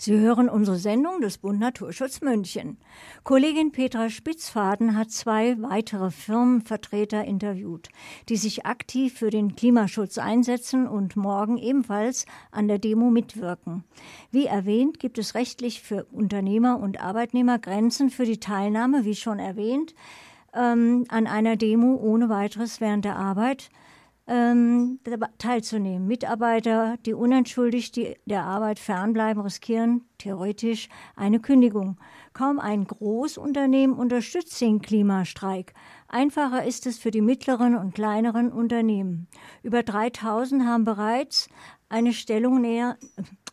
Sie hören unsere Sendung des Bund Naturschutz München. Kollegin Petra Spitzfaden hat zwei weitere Firmenvertreter interviewt, die sich aktiv für den Klimaschutz einsetzen und morgen ebenfalls an der Demo mitwirken. Wie erwähnt, gibt es rechtlich für Unternehmer und Arbeitnehmer Grenzen für die Teilnahme, wie schon erwähnt, ähm, an einer Demo ohne weiteres während der Arbeit ähm, teilzunehmen. Mitarbeiter, die unentschuldigt die, der Arbeit fernbleiben, riskieren theoretisch eine Kündigung. Kaum ein Großunternehmen unterstützt den Klimastreik. Einfacher ist es für die mittleren und kleineren Unternehmen. Über 3000 haben bereits eine Stellungnahme,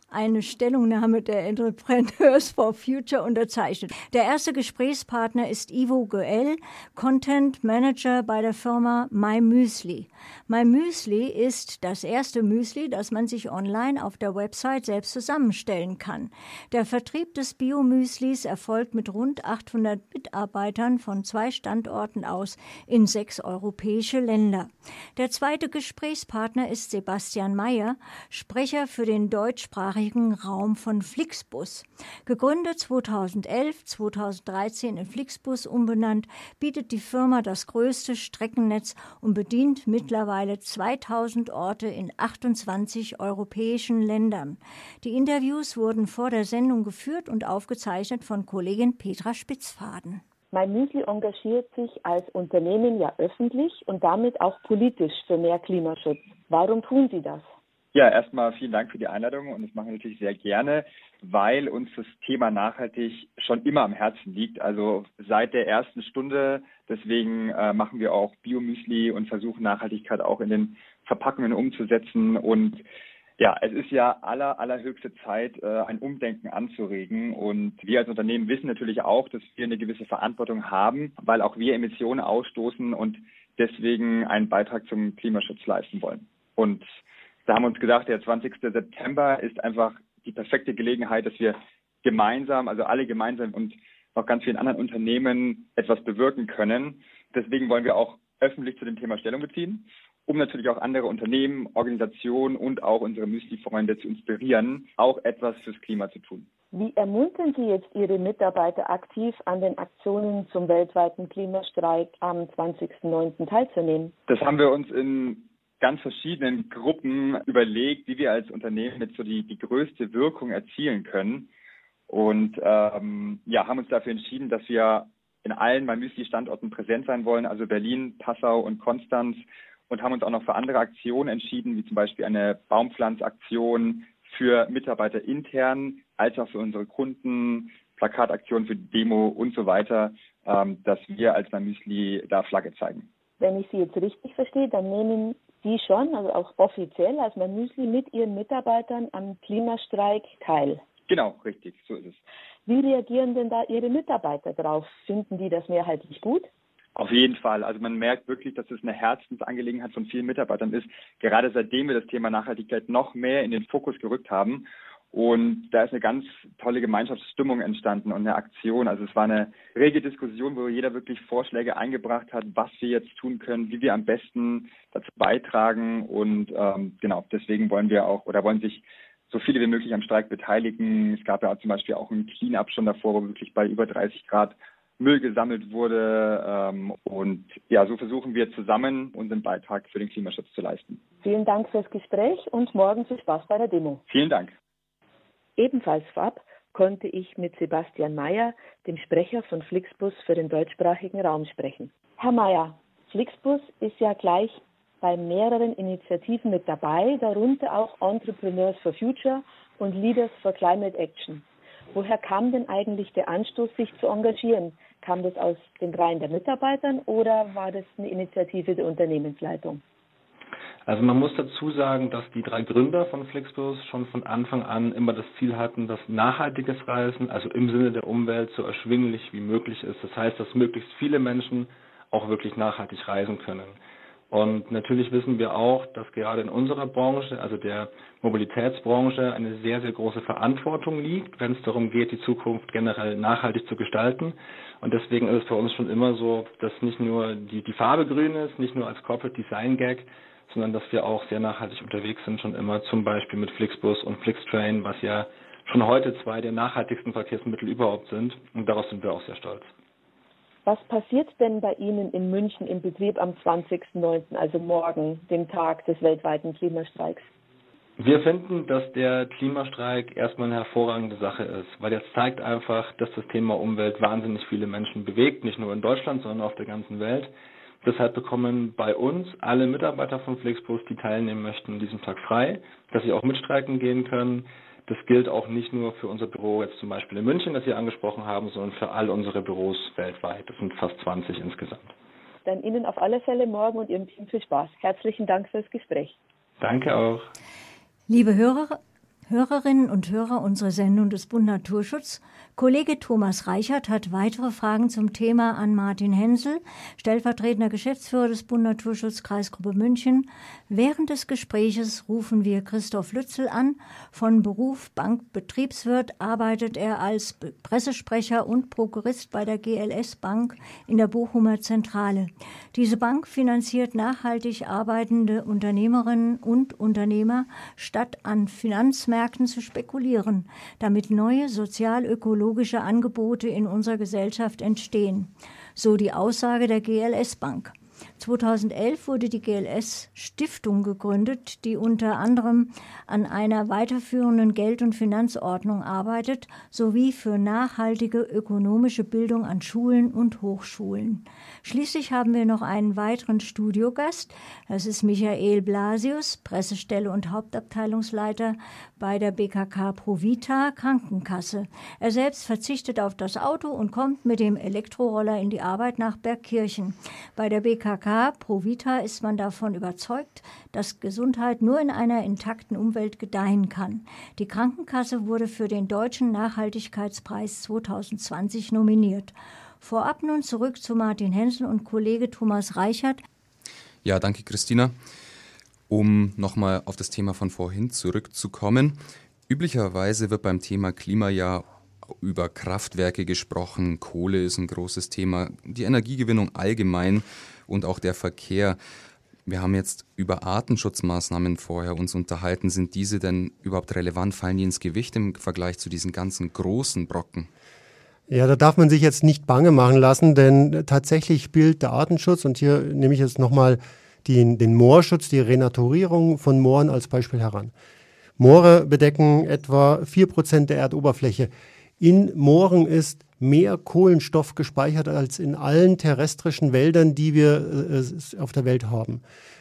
eine Stellungnahme der Entrepreneurs for Future unterzeichnet. Der erste Gesprächspartner ist Ivo Goel, Content Manager bei der Firma MyMüsli. MyMüsli ist das erste Müsli, das man sich online auf der Website selbst zusammenstellen kann. Der Vertrieb des Biomüslis erfolgt mit rund 800 Mitarbeitern von zwei Standorten aus in sechs europäische Länder. Der zweite Gesprächspartner ist Sebastian Mayer, Sprecher für den deutschsprachigen Raum von Flixbus. Gegründet 2011, 2013 in Flixbus umbenannt, bietet die Firma das größte Streckennetz und bedient mittlerweile 2000 Orte in 28 europäischen Ländern. Die Interviews wurden vor der Sendung geführt und aufgezeichnet von Kollegin Petra Spitzfaden. Mein Müsli engagiert sich als Unternehmen ja öffentlich und damit auch politisch für mehr Klimaschutz. Warum tun Sie das? Ja, erstmal vielen Dank für die Einladung und das machen wir natürlich sehr gerne, weil uns das Thema nachhaltig schon immer am Herzen liegt. Also seit der ersten Stunde. Deswegen äh, machen wir auch Biomüsli und versuchen Nachhaltigkeit auch in den Verpackungen umzusetzen und ja, es ist ja aller, allerhöchste Zeit, äh, ein Umdenken anzuregen. Und wir als Unternehmen wissen natürlich auch, dass wir eine gewisse Verantwortung haben, weil auch wir Emissionen ausstoßen und deswegen einen Beitrag zum Klimaschutz leisten wollen. Und da haben wir uns gedacht, der 20. September ist einfach die perfekte Gelegenheit, dass wir gemeinsam, also alle gemeinsam und noch ganz vielen anderen Unternehmen etwas bewirken können. Deswegen wollen wir auch öffentlich zu dem Thema Stellung beziehen um natürlich auch andere Unternehmen, Organisationen und auch unsere Müsli-Freunde zu inspirieren, auch etwas fürs Klima zu tun. Wie ermuntern Sie jetzt Ihre Mitarbeiter aktiv an den Aktionen zum weltweiten Klimastreik am 20.09. teilzunehmen? Das haben wir uns in ganz verschiedenen Gruppen überlegt, wie wir als Unternehmen jetzt so die, die größte Wirkung erzielen können. Und ähm, ja, haben uns dafür entschieden, dass wir in allen Mamüsli-Standorten präsent sein wollen, also Berlin, Passau und Konstanz und haben uns auch noch für andere Aktionen entschieden, wie zum Beispiel eine Baumpflanzaktion für Mitarbeiter intern, als auch für unsere Kunden, Plakataktionen für Demo und so weiter, ähm, dass wir als Mamüsli da Flagge zeigen. Wenn ich Sie jetzt richtig verstehe, dann nehmen Sie schon, also auch offiziell als Mamüsli mit Ihren Mitarbeitern am Klimastreik teil. Genau, richtig, so ist es. Wie reagieren denn da Ihre Mitarbeiter drauf? Finden die das mehrheitlich gut? Auf jeden Fall. Also man merkt wirklich, dass es eine Herzensangelegenheit von vielen Mitarbeitern ist, gerade seitdem wir das Thema Nachhaltigkeit noch mehr in den Fokus gerückt haben. Und da ist eine ganz tolle Gemeinschaftsstimmung entstanden und eine Aktion. Also es war eine rege Diskussion, wo jeder wirklich Vorschläge eingebracht hat, was wir jetzt tun können, wie wir am besten dazu beitragen. Und ähm, genau, deswegen wollen wir auch oder wollen sich so viele wie möglich am Streik beteiligen. Es gab ja zum Beispiel auch einen Clean-up schon davor, wo wirklich bei über 30 Grad Müll gesammelt wurde. Ähm, und ja, so versuchen wir zusammen unseren Beitrag für den Klimaschutz zu leisten. Vielen Dank fürs Gespräch und morgen viel Spaß bei der Demo. Vielen Dank. Ebenfalls vorab konnte ich mit Sebastian Mayer, dem Sprecher von Flixbus für den deutschsprachigen Raum, sprechen. Herr Mayer, Flixbus ist ja gleich bei mehreren Initiativen mit dabei, darunter auch Entrepreneurs for Future und Leaders for Climate Action. Woher kam denn eigentlich der Anstoß, sich zu engagieren? Kam das aus den Reihen der Mitarbeitern oder war das eine Initiative der Unternehmensleitung? Also man muss dazu sagen, dass die drei Gründer von Flixbus schon von Anfang an immer das Ziel hatten, dass nachhaltiges Reisen, also im Sinne der Umwelt, so erschwinglich wie möglich ist. Das heißt, dass möglichst viele Menschen auch wirklich nachhaltig reisen können. Und natürlich wissen wir auch, dass gerade in unserer Branche, also der Mobilitätsbranche, eine sehr, sehr große Verantwortung liegt, wenn es darum geht, die Zukunft generell nachhaltig zu gestalten. Und deswegen ist es für uns schon immer so, dass nicht nur die, die Farbe grün ist, nicht nur als Corporate Design Gag, sondern dass wir auch sehr nachhaltig unterwegs sind, schon immer zum Beispiel mit Flixbus und Flixtrain, was ja schon heute zwei der nachhaltigsten Verkehrsmittel überhaupt sind. Und darauf sind wir auch sehr stolz. Was passiert denn bei Ihnen in München im Betrieb am 20.09., also morgen, dem Tag des weltweiten Klimastreiks? Wir finden, dass der Klimastreik erstmal eine hervorragende Sache ist, weil das zeigt einfach, dass das Thema Umwelt wahnsinnig viele Menschen bewegt, nicht nur in Deutschland, sondern auf der ganzen Welt. Deshalb bekommen bei uns alle Mitarbeiter von Flixbus, die teilnehmen möchten, an diesem Tag frei, dass sie auch mitstreiken gehen können. Das gilt auch nicht nur für unser Büro jetzt zum Beispiel in München, das Sie angesprochen haben, sondern für all unsere Büros weltweit. Das sind fast 20 insgesamt. Dann Ihnen auf alle Fälle morgen und Ihrem Team viel Spaß. Herzlichen Dank fürs Gespräch. Danke auch. Liebe Hörer, Hörerinnen und Hörer unserer Sendung des Bund Naturschutz, Kollege Thomas Reichert hat weitere Fragen zum Thema an Martin Hensel, stellvertretender Geschäftsführer des Bund Naturschutz Kreisgruppe München. Während des Gespräches rufen wir Christoph Lützel an. Von Beruf Bankbetriebswirt arbeitet er als Pressesprecher und Prokurist bei der GLS Bank in der Bochumer Zentrale. Diese Bank finanziert nachhaltig arbeitende Unternehmerinnen und Unternehmer, statt an Finanzmärkten zu spekulieren, damit neue sozial-ökologische Angebote in unserer Gesellschaft entstehen. So die Aussage der GLS Bank. 2011 wurde die GLS Stiftung gegründet, die unter anderem an einer weiterführenden Geld- und Finanzordnung arbeitet, sowie für nachhaltige ökonomische Bildung an Schulen und Hochschulen. Schließlich haben wir noch einen weiteren Studiogast. Das ist Michael Blasius, Pressestelle und Hauptabteilungsleiter bei der BKK Provita Krankenkasse. Er selbst verzichtet auf das Auto und kommt mit dem Elektroroller in die Arbeit nach Bergkirchen. Bei der BKK Provita ist man davon überzeugt, dass Gesundheit nur in einer intakten Umwelt gedeihen kann. Die Krankenkasse wurde für den Deutschen Nachhaltigkeitspreis 2020 nominiert. Vorab nun zurück zu Martin Hensel und Kollege Thomas Reichert. Ja, danke, Christina. Um nochmal auf das Thema von vorhin zurückzukommen. Üblicherweise wird beim Thema Klima ja über Kraftwerke gesprochen. Kohle ist ein großes Thema. Die Energiegewinnung allgemein und auch der Verkehr. Wir haben jetzt über Artenschutzmaßnahmen vorher uns unterhalten. Sind diese denn überhaupt relevant? Fallen die ins Gewicht im Vergleich zu diesen ganzen großen Brocken? Ja, da darf man sich jetzt nicht bange machen lassen, denn tatsächlich spielt der Artenschutz, und hier nehme ich jetzt nochmal den, den Moorschutz, die Renaturierung von Mooren als Beispiel heran. Moore bedecken etwa 4% der Erdoberfläche. In Mooren ist mehr Kohlenstoff gespeichert als in allen terrestrischen Wäldern, die wir äh, auf der Welt haben.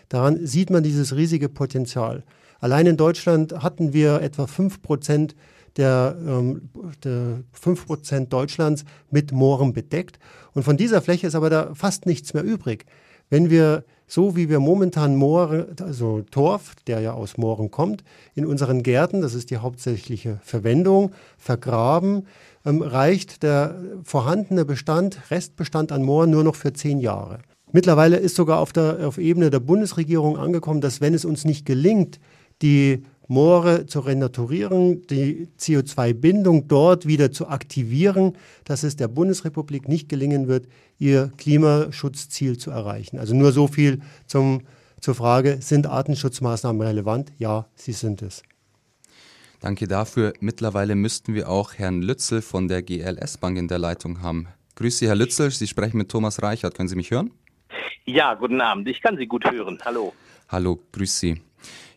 Daran sieht man dieses riesige Potenzial. Allein in Deutschland hatten wir etwa 5% der, ähm, der 5% Deutschlands mit Mooren bedeckt. Und von dieser Fläche ist aber da fast nichts mehr übrig. Wenn wir so wie wir momentan Moore, also Torf, der ja aus Mooren kommt, in unseren Gärten, das ist die hauptsächliche Verwendung, vergraben, ähm, reicht der vorhandene Bestand, Restbestand an Mooren nur noch für zehn Jahre. Mittlerweile ist sogar auf der auf Ebene der Bundesregierung angekommen, dass wenn es uns nicht gelingt, die Moore zu renaturieren, die CO2-Bindung dort wieder zu aktivieren, dass es der Bundesrepublik nicht gelingen wird, ihr Klimaschutzziel zu erreichen. Also nur so viel zum, zur Frage, sind Artenschutzmaßnahmen relevant? Ja, sie sind es. Danke dafür. Mittlerweile müssten wir auch Herrn Lützel von der GLS Bank in der Leitung haben. Grüße Sie, Herr Lützel. Sie sprechen mit Thomas Reichert. Können Sie mich hören? Ja, guten Abend. Ich kann Sie gut hören. Hallo. Hallo, grüß Sie.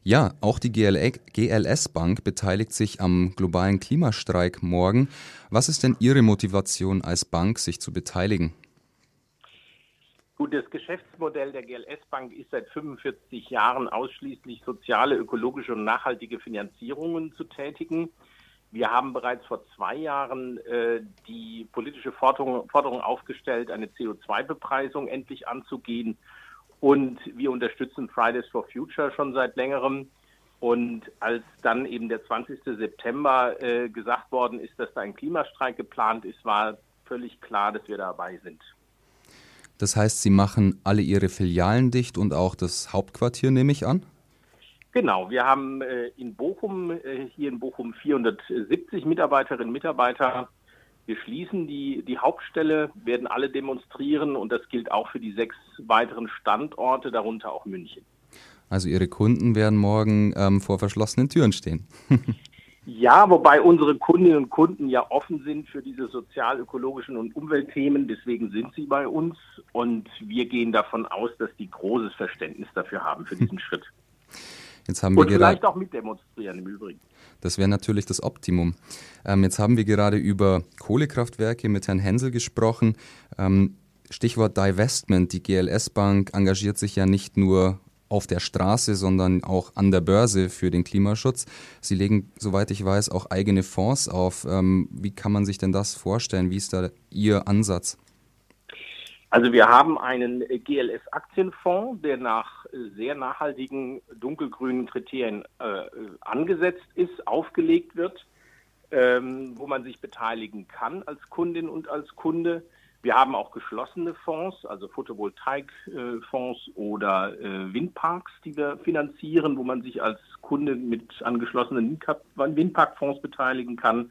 Ja, auch die GLS Bank beteiligt sich am globalen Klimastreik morgen. Was ist denn Ihre Motivation als Bank, sich zu beteiligen? Gut, das Geschäftsmodell der GLS Bank ist seit 45 Jahren ausschließlich soziale, ökologische und nachhaltige Finanzierungen zu tätigen. Wir haben bereits vor zwei Jahren äh, die politische Forderung, Forderung aufgestellt, eine CO2-Bepreisung endlich anzugehen und wir unterstützen Fridays for Future schon seit längerem. Und als dann eben der 20. September äh, gesagt worden ist, dass da ein Klimastreik geplant ist, war völlig klar, dass wir dabei sind. Das heißt, Sie machen alle Ihre Filialen dicht und auch das Hauptquartier, nehme ich an? Genau, wir haben äh, in Bochum, äh, hier in Bochum 470 Mitarbeiterinnen und Mitarbeiter wir schließen die, die Hauptstelle, werden alle demonstrieren und das gilt auch für die sechs weiteren Standorte, darunter auch München. Also Ihre Kunden werden morgen ähm, vor verschlossenen Türen stehen. Ja, wobei unsere Kundinnen und Kunden ja offen sind für diese sozial-ökologischen und Umweltthemen. Deswegen sind sie bei uns und wir gehen davon aus, dass die großes Verständnis dafür haben, für diesen Schritt. Jetzt haben wir und vielleicht auch mitdemonstrieren im Übrigen. Das wäre natürlich das Optimum. Ähm, jetzt haben wir gerade über Kohlekraftwerke mit Herrn Hensel gesprochen. Ähm, Stichwort Divestment. Die GLS Bank engagiert sich ja nicht nur auf der Straße, sondern auch an der Börse für den Klimaschutz. Sie legen, soweit ich weiß, auch eigene Fonds auf. Ähm, wie kann man sich denn das vorstellen? Wie ist da Ihr Ansatz? Also wir haben einen GLS-Aktienfonds, der nach sehr nachhaltigen dunkelgrünen Kriterien äh, angesetzt ist, aufgelegt wird, ähm, wo man sich beteiligen kann als Kundin und als Kunde. Wir haben auch geschlossene Fonds, also Photovoltaikfonds oder äh, Windparks, die wir finanzieren, wo man sich als Kunde mit angeschlossenen Windparkfonds beteiligen kann.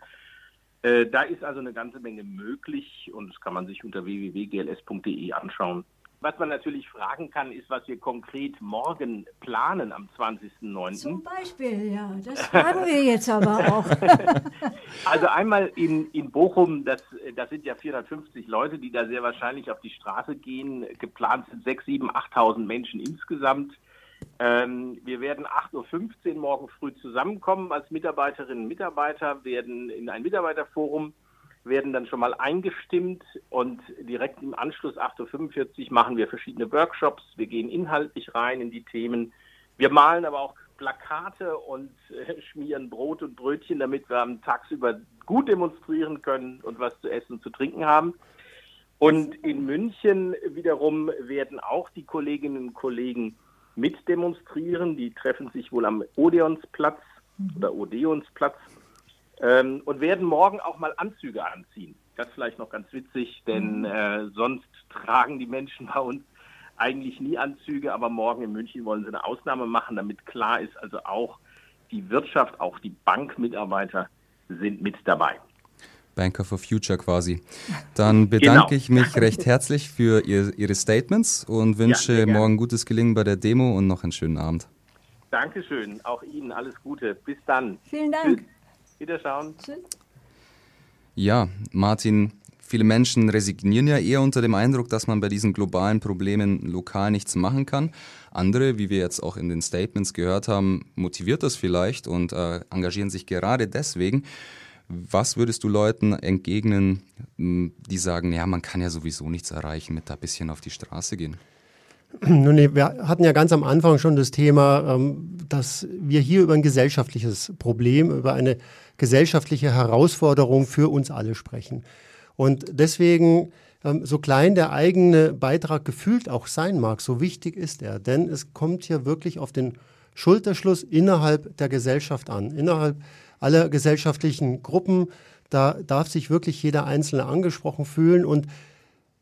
Äh, da ist also eine ganze Menge möglich und das kann man sich unter www.gls.de anschauen. Was man natürlich fragen kann, ist, was wir konkret morgen planen am 20.09. Zum Beispiel, ja, das fragen wir jetzt aber auch. also einmal in, in Bochum, das, das sind ja 450 Leute, die da sehr wahrscheinlich auf die Straße gehen. Geplant sind 6, 7, 8.000 Menschen insgesamt. Ähm, wir werden 8.15 Uhr morgen früh zusammenkommen als Mitarbeiterinnen und Mitarbeiter, werden in ein Mitarbeiterforum werden dann schon mal eingestimmt und direkt im Anschluss 8.45 Uhr machen wir verschiedene Workshops. Wir gehen inhaltlich rein in die Themen. Wir malen aber auch Plakate und äh, schmieren Brot und Brötchen, damit wir am tagsüber gut demonstrieren können und was zu essen und zu trinken haben. Und in München wiederum werden auch die Kolleginnen und Kollegen mitdemonstrieren. Die treffen sich wohl am Odeonsplatz oder Odeonsplatz ähm, und werden morgen auch mal Anzüge anziehen. Das ist vielleicht noch ganz witzig, denn mhm. äh, sonst tragen die Menschen bei uns eigentlich nie Anzüge, aber morgen in München wollen sie eine Ausnahme machen, damit klar ist, also auch die Wirtschaft, auch die Bankmitarbeiter sind mit dabei. Banker for Future quasi. Dann bedanke genau. ich mich recht herzlich für ihr, Ihre Statements und wünsche ja, morgen gutes Gelingen bei der Demo und noch einen schönen Abend. Dankeschön, auch Ihnen alles Gute. Bis dann. Vielen Dank. Tschüss. Wiederschauen. Ja, Martin, viele Menschen resignieren ja eher unter dem Eindruck, dass man bei diesen globalen Problemen lokal nichts machen kann. Andere, wie wir jetzt auch in den Statements gehört haben, motiviert das vielleicht und äh, engagieren sich gerade deswegen. Was würdest du Leuten entgegnen, die sagen, ja, man kann ja sowieso nichts erreichen mit da ein bisschen auf die Straße gehen? Nun, wir hatten ja ganz am Anfang schon das Thema, ähm, dass wir hier über ein gesellschaftliches Problem, über eine gesellschaftliche Herausforderung für uns alle sprechen. Und deswegen, ähm, so klein der eigene Beitrag gefühlt auch sein mag, so wichtig ist er. Denn es kommt hier wirklich auf den Schulterschluss innerhalb der Gesellschaft an, innerhalb aller gesellschaftlichen Gruppen. Da darf sich wirklich jeder Einzelne angesprochen fühlen. Und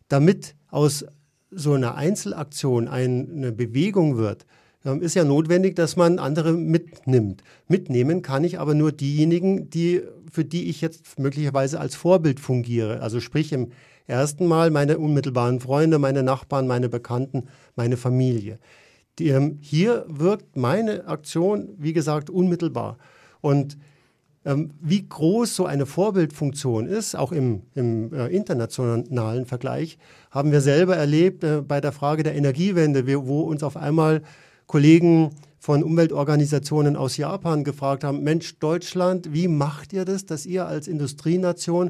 damit aus so einer Einzelaktion eine Bewegung wird, ähm, ist ja notwendig, dass man andere mitnimmt. Mitnehmen kann ich aber nur diejenigen, die, für die ich jetzt möglicherweise als Vorbild fungiere. Also sprich im ersten Mal meine unmittelbaren Freunde, meine Nachbarn, meine Bekannten, meine Familie. Die, ähm, hier wirkt meine Aktion, wie gesagt, unmittelbar. Und wie groß so eine Vorbildfunktion ist, auch im, im äh, internationalen Vergleich, haben wir selber erlebt äh, bei der Frage der Energiewende, wo uns auf einmal Kollegen von Umweltorganisationen aus Japan gefragt haben, Mensch, Deutschland, wie macht ihr das, dass ihr als Industrienation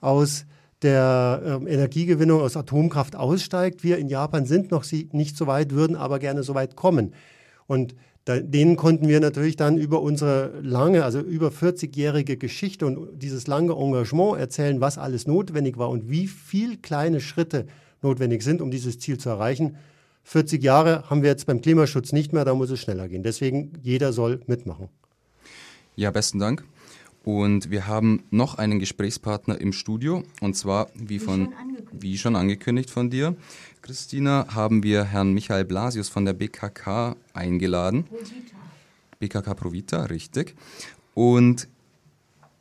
aus der äh, Energiegewinnung aus Atomkraft aussteigt? Wir in Japan sind noch nicht so weit, würden aber gerne so weit kommen. Und da, denen konnten wir natürlich dann über unsere lange, also über 40-jährige Geschichte und dieses lange Engagement erzählen, was alles notwendig war und wie viele kleine Schritte notwendig sind, um dieses Ziel zu erreichen. 40 Jahre haben wir jetzt beim Klimaschutz nicht mehr, da muss es schneller gehen. Deswegen, jeder soll mitmachen. Ja, besten Dank. Und wir haben noch einen Gesprächspartner im Studio. Und zwar, wie, von, wie schon angekündigt von dir, Christina, haben wir Herrn Michael Blasius von der BKK eingeladen. Provita. BKK Provita, richtig. Und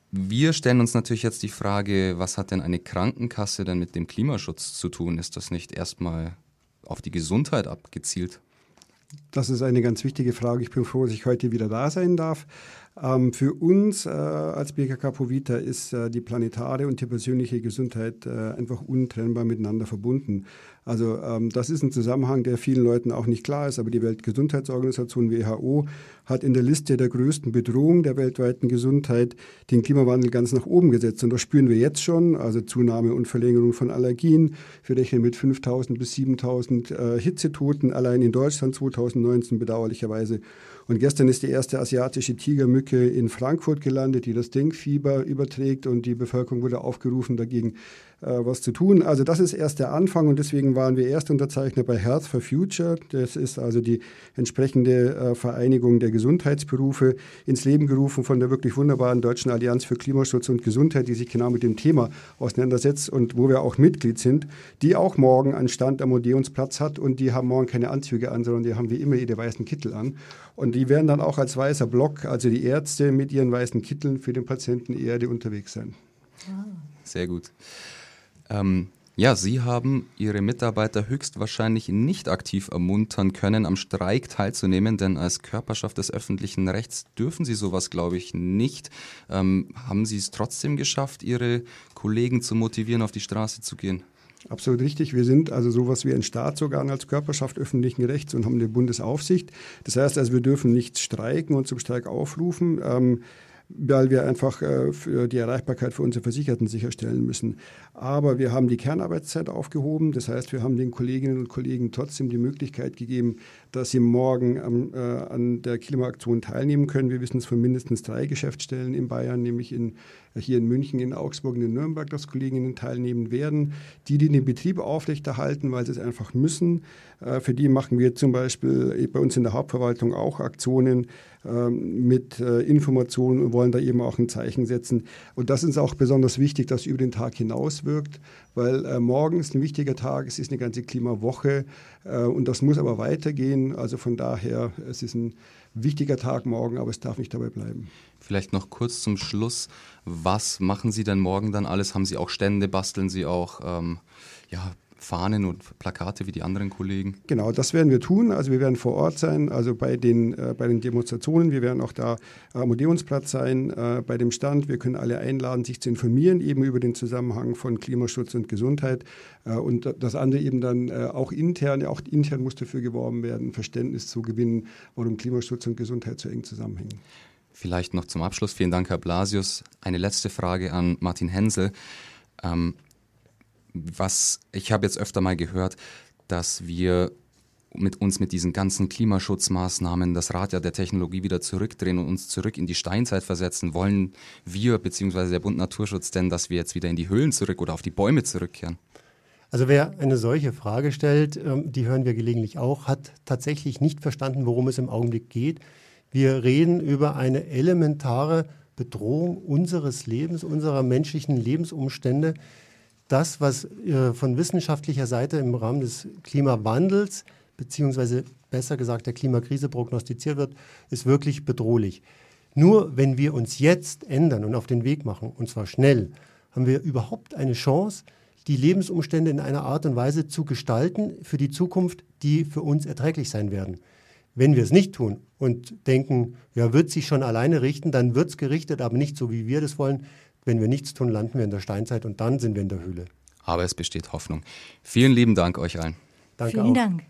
wir stellen uns natürlich jetzt die Frage, was hat denn eine Krankenkasse denn mit dem Klimaschutz zu tun? Ist das nicht erstmal auf die Gesundheit abgezielt? Das ist eine ganz wichtige Frage. Ich bin froh, dass ich heute wieder da sein darf. Ähm, für uns äh, als BKK Provita ist äh, die planetare und die persönliche Gesundheit äh, einfach untrennbar miteinander verbunden. Also ähm, das ist ein Zusammenhang, der vielen Leuten auch nicht klar ist, aber die Weltgesundheitsorganisation WHO hat in der Liste der größten Bedrohungen der weltweiten Gesundheit den Klimawandel ganz nach oben gesetzt. Und das spüren wir jetzt schon, also Zunahme und Verlängerung von Allergien. Wir rechnen mit 5000 bis 7000 äh, Hitzetoten allein in Deutschland 2019 bedauerlicherweise. Und gestern ist die erste asiatische Tigermücke in Frankfurt gelandet, die das Denkfieber überträgt und die Bevölkerung wurde aufgerufen, dagegen äh, was zu tun. Also das ist erst der Anfang und deswegen waren wir Erstunterzeichner bei Health for Future. Das ist also die entsprechende äh, Vereinigung der Gesundheitsberufe ins Leben gerufen von der wirklich wunderbaren Deutschen Allianz für Klimaschutz und Gesundheit, die sich genau mit dem Thema auseinandersetzt und wo wir auch Mitglied sind, die auch morgen einen Stand am Odeonsplatz hat und die haben morgen keine Anzüge an, sondern die haben wie immer ihre weißen Kittel an. Und die werden dann auch als weißer Block, also die Ärzte mit ihren weißen Kitteln für den Patienten Erde unterwegs sein. Sehr gut. Ähm, ja, Sie haben Ihre Mitarbeiter höchstwahrscheinlich nicht aktiv ermuntern können, am Streik teilzunehmen, denn als Körperschaft des öffentlichen Rechts dürfen Sie sowas, glaube ich, nicht. Ähm, haben Sie es trotzdem geschafft, Ihre Kollegen zu motivieren, auf die Straße zu gehen? Absolut richtig. Wir sind also sowas wie ein Staatsorgan als Körperschaft öffentlichen Rechts und haben eine Bundesaufsicht. Das heißt also, wir dürfen nicht streiken und zum Streik aufrufen. Ähm, weil wir einfach äh, für die Erreichbarkeit für unsere Versicherten sicherstellen müssen. Aber wir haben die Kernarbeitszeit aufgehoben. Das heißt, wir haben den Kolleginnen und Kollegen trotzdem die Möglichkeit gegeben, dass sie morgen am, äh, an der Klimaaktion teilnehmen können. Wir wissen es von mindestens drei Geschäftsstellen in Bayern, nämlich in, hier in München, in Augsburg und in Nürnberg, dass Kolleginnen teilnehmen werden. Die, die den Betrieb aufrechterhalten, weil sie es einfach müssen, äh, für die machen wir zum Beispiel bei uns in der Hauptverwaltung auch Aktionen, mit äh, Informationen und wollen da eben auch ein Zeichen setzen. Und das ist auch besonders wichtig, dass über den Tag hinaus wirkt, weil äh, morgen ist ein wichtiger Tag, es ist eine ganze Klimawoche äh, und das muss aber weitergehen. Also von daher, es ist ein wichtiger Tag morgen, aber es darf nicht dabei bleiben. Vielleicht noch kurz zum Schluss. Was machen Sie denn morgen dann alles? Haben Sie auch Stände? Basteln Sie auch ähm, ja, Fahnen und Plakate wie die anderen Kollegen? Genau, das werden wir tun. Also wir werden vor Ort sein, also bei den, äh, bei den Demonstrationen. Wir werden auch da am Odeonsplatz sein, äh, bei dem Stand. Wir können alle einladen, sich zu informieren, eben über den Zusammenhang von Klimaschutz und Gesundheit. Äh, und das andere eben dann äh, auch intern, auch intern muss dafür geworben werden, Verständnis zu gewinnen, warum Klimaschutz und Gesundheit so eng zusammenhängen. Vielleicht noch zum Abschluss, vielen Dank, Herr Blasius. Eine letzte Frage an Martin Hensel. Ähm, was ich habe jetzt öfter mal gehört, dass wir mit uns mit diesen ganzen Klimaschutzmaßnahmen das Rad ja der Technologie wieder zurückdrehen und uns zurück in die Steinzeit versetzen, wollen wir bzw. der Bund Naturschutz denn, dass wir jetzt wieder in die Höhlen zurück oder auf die Bäume zurückkehren? Also wer eine solche Frage stellt, ähm, die hören wir gelegentlich auch, hat tatsächlich nicht verstanden, worum es im Augenblick geht. Wir reden über eine elementare Bedrohung unseres Lebens, unserer menschlichen Lebensumstände, das, was äh, von wissenschaftlicher Seite im Rahmen des Klimawandels beziehungsweise besser gesagt der Klimakrise prognostiziert wird, ist wirklich bedrohlich. Nur wenn wir uns jetzt ändern und auf den Weg machen, und zwar schnell, haben wir überhaupt eine Chance, die Lebensumstände in einer Art und Weise zu gestalten für die Zukunft, die für uns erträglich sein werden. Wenn wir es nicht tun und denken, ja, wird sich schon alleine richten, dann wird es gerichtet, aber nicht so, wie wir das wollen, wenn wir nichts tun, landen wir in der Steinzeit und dann sind wir in der Höhle. Aber es besteht Hoffnung. Vielen lieben Dank euch allen. Danke Vielen auch. Dank.